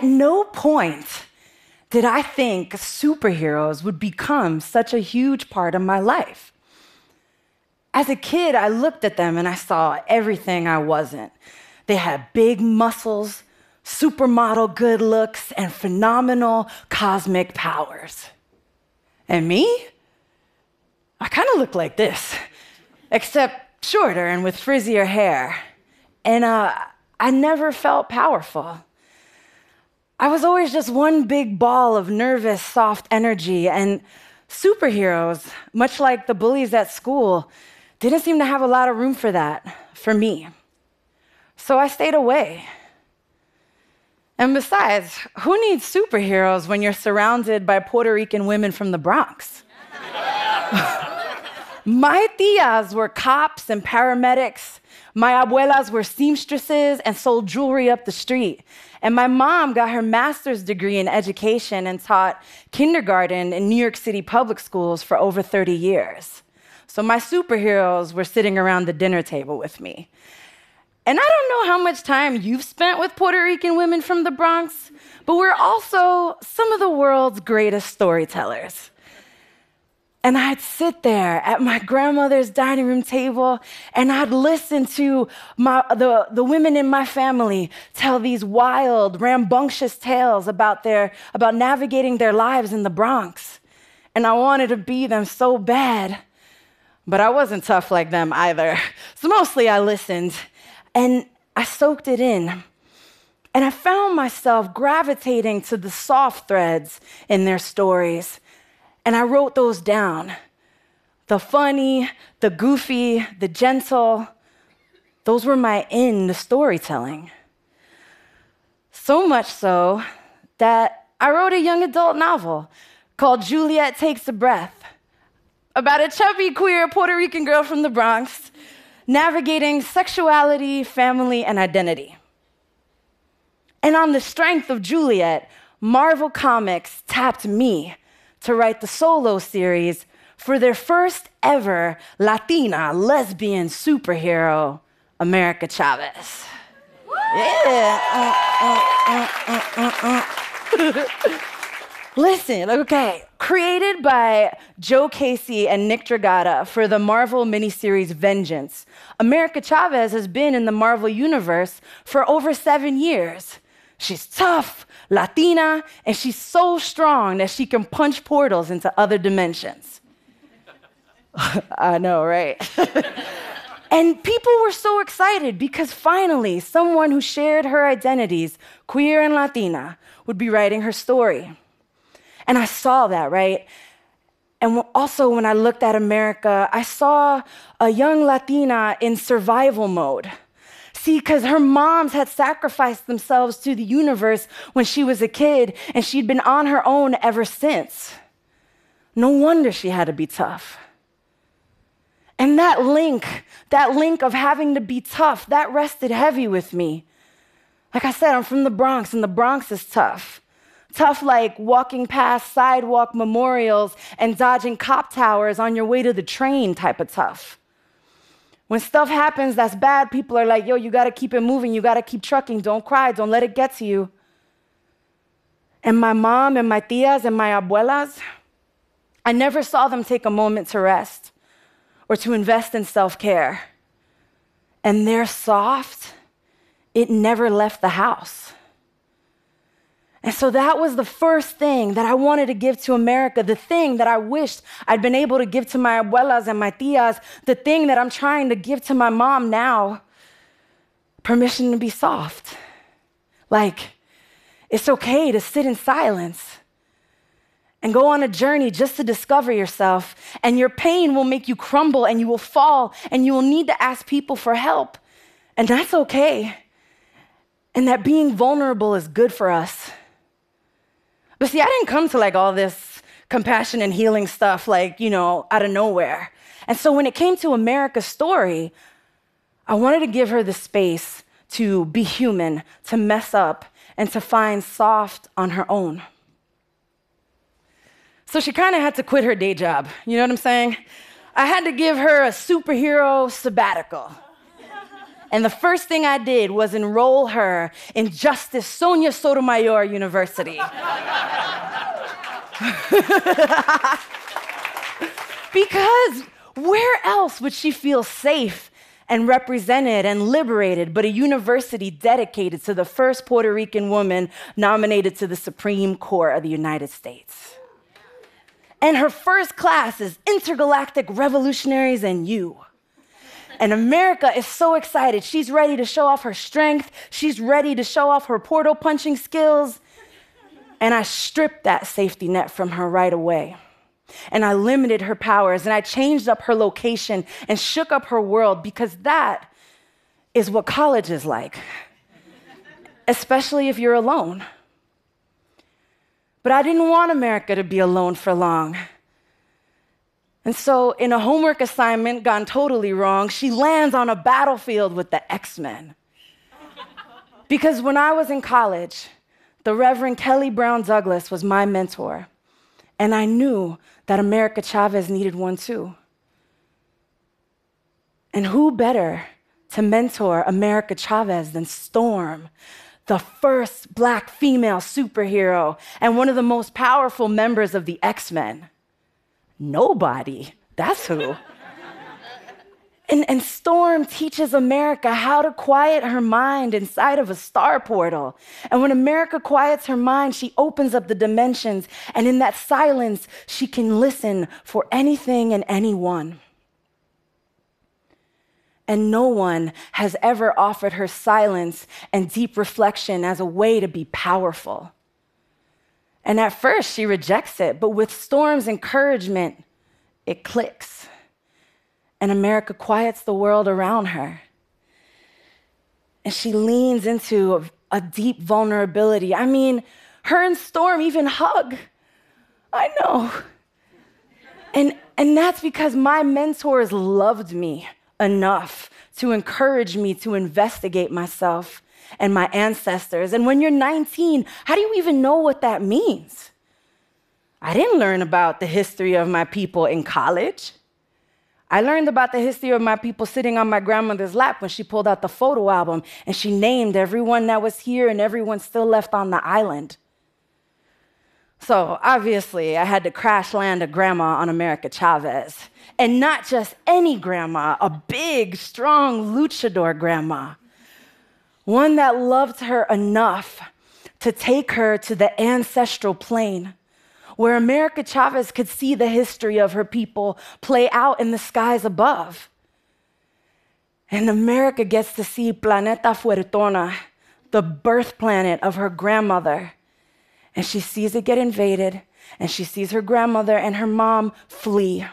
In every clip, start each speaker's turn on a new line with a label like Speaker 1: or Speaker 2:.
Speaker 1: At no point did I think superheroes would become such a huge part of my life. As a kid, I looked at them and I saw everything I wasn't. They had big muscles, supermodel good looks, and phenomenal cosmic powers. And me? I kind of look like this, except shorter and with frizzier hair. And uh, I never felt powerful. I was always just one big ball of nervous, soft energy, and superheroes, much like the bullies at school, didn't seem to have a lot of room for that for me. So I stayed away. And besides, who needs superheroes when you're surrounded by Puerto Rican women from the Bronx? My tias were cops and paramedics. My abuelas were seamstresses and sold jewelry up the street. And my mom got her master's degree in education and taught kindergarten in New York City public schools for over 30 years. So my superheroes were sitting around the dinner table with me. And I don't know how much time you've spent with Puerto Rican women from the Bronx, but we're also some of the world's greatest storytellers. And I'd sit there at my grandmother's dining room table and I'd listen to my, the, the women in my family tell these wild, rambunctious tales about, their, about navigating their lives in the Bronx. And I wanted to be them so bad. But I wasn't tough like them either. So mostly I listened and I soaked it in. And I found myself gravitating to the soft threads in their stories and I wrote those down the funny, the goofy, the gentle. Those were my in the storytelling. So much so that I wrote a young adult novel called Juliet Takes a Breath about a chubby, queer Puerto Rican girl from the Bronx navigating sexuality, family, and identity. And on the strength of Juliet, Marvel Comics tapped me to write the solo series for their first ever Latina lesbian superhero, America Chavez. Yeah. Uh, uh, uh, Listen, okay. Created by Joe Casey and Nick Dragotta for the Marvel miniseries Vengeance, America Chavez has been in the Marvel universe for over seven years. She's tough, Latina, and she's so strong that she can punch portals into other dimensions. I know, right? and people were so excited because finally someone who shared her identities, queer and Latina, would be writing her story. And I saw that, right? And also, when I looked at America, I saw a young Latina in survival mode. See, because her moms had sacrificed themselves to the universe when she was a kid, and she'd been on her own ever since. No wonder she had to be tough. And that link, that link of having to be tough, that rested heavy with me. Like I said, I'm from the Bronx, and the Bronx is tough. Tough like walking past sidewalk memorials and dodging cop towers on your way to the train type of tough. When stuff happens that's bad, people are like, yo, you gotta keep it moving, you gotta keep trucking, don't cry, don't let it get to you. And my mom and my tias and my abuelas, I never saw them take a moment to rest or to invest in self care. And they're soft, it never left the house. And so that was the first thing that I wanted to give to America, the thing that I wished I'd been able to give to my abuelas and my tias, the thing that I'm trying to give to my mom now permission to be soft. Like, it's okay to sit in silence and go on a journey just to discover yourself. And your pain will make you crumble and you will fall and you will need to ask people for help. And that's okay. And that being vulnerable is good for us. But see, I didn't come to like all this compassion and healing stuff, like, you know, out of nowhere. And so when it came to America's story, I wanted to give her the space to be human, to mess up, and to find soft on her own. So she kind of had to quit her day job. You know what I'm saying? I had to give her a superhero sabbatical. And the first thing I did was enroll her in Justice Sonia Sotomayor University. because where else would she feel safe and represented and liberated but a university dedicated to the first Puerto Rican woman nominated to the Supreme Court of the United States? And her first class is Intergalactic Revolutionaries and You. And America is so excited. She's ready to show off her strength. She's ready to show off her portal punching skills. And I stripped that safety net from her right away. And I limited her powers and I changed up her location and shook up her world because that is what college is like, especially if you're alone. But I didn't want America to be alone for long. And so, in a homework assignment gone totally wrong, she lands on a battlefield with the X Men. because when I was in college, the Reverend Kelly Brown Douglas was my mentor. And I knew that America Chavez needed one too. And who better to mentor America Chavez than Storm, the first black female superhero and one of the most powerful members of the X Men? Nobody. That's who. And, and, Storm teaches America how to quiet her mind inside of a star portal. And when America quiets her mind, she opens up the dimensions. And in that silence, she can listen for anything and anyone. And no one has ever offered her silence and deep reflection as a way to be powerful. And at first, she rejects it, but with Storm's encouragement, it clicks. And America quiets the world around her. And she leans into a, a deep vulnerability. I mean, her and Storm even hug. I know. And, and that's because my mentors loved me enough to encourage me to investigate myself and my ancestors. And when you're 19, how do you even know what that means? I didn't learn about the history of my people in college. I learned about the history of my people sitting on my grandmother's lap when she pulled out the photo album and she named everyone that was here and everyone still left on the island. So obviously, I had to crash land a grandma on America Chavez. And not just any grandma, a big, strong luchador grandma one that loved her enough to take her to the ancestral plane where America Chavez could see the history of her people play out in the skies above. And America gets to see Planeta Fuertona, the birth planet of her grandmother. And she sees it get invaded, and she sees her grandmother and her mom flee.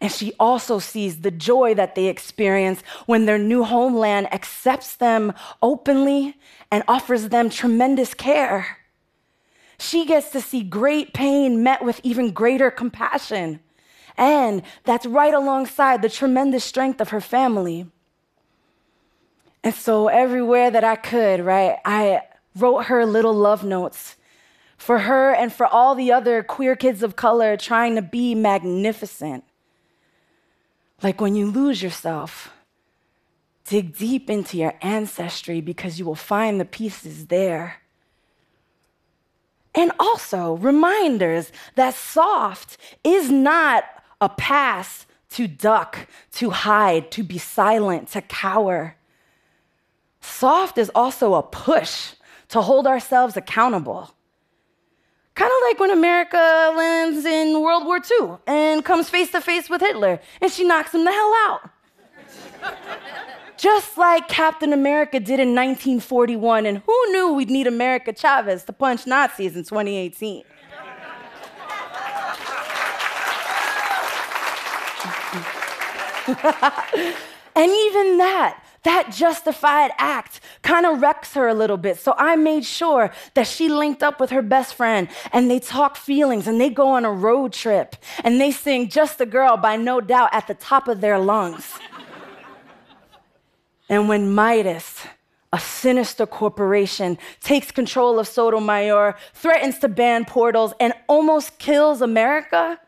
Speaker 1: And she also sees the joy that they experience when their new homeland accepts them openly and offers them tremendous care. She gets to see great pain met with even greater compassion. And that's right alongside the tremendous strength of her family. And so, everywhere that I could, right, I wrote her little love notes for her and for all the other queer kids of color trying to be magnificent. Like when you lose yourself, dig deep into your ancestry because you will find the pieces there. And also, reminders that soft is not a pass to duck, to hide, to be silent, to cower. Soft is also a push to hold ourselves accountable. Of like when America lands in World War II and comes face to face with Hitler and she knocks him the hell out. Just like Captain America did in 1941, and who knew we'd need America Chavez to punch Nazis in 2018? and even that, that justified act kind of wrecks her a little bit. So I made sure that she linked up with her best friend and they talk feelings and they go on a road trip and they sing Just a Girl by No Doubt at the top of their lungs. and when Midas, a sinister corporation, takes control of Sotomayor, threatens to ban portals, and almost kills America,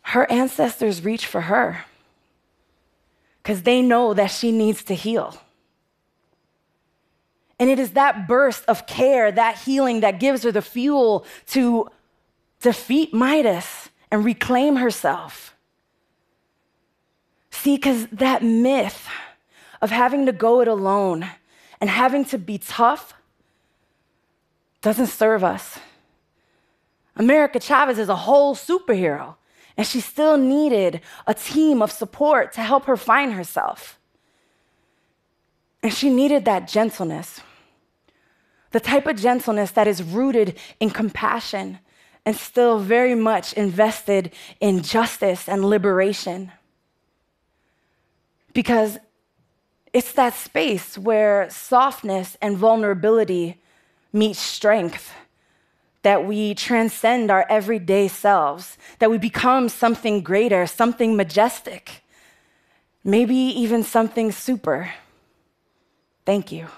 Speaker 1: her ancestors reach for her because they know that she needs to heal. And it is that burst of care, that healing, that gives her the fuel to defeat Midas and reclaim herself. See, because that myth of having to go it alone and having to be tough doesn't serve us. America Chavez is a whole superhero, and she still needed a team of support to help her find herself. And she needed that gentleness, the type of gentleness that is rooted in compassion and still very much invested in justice and liberation. Because it's that space where softness and vulnerability meet strength, that we transcend our everyday selves, that we become something greater, something majestic, maybe even something super. Thank you.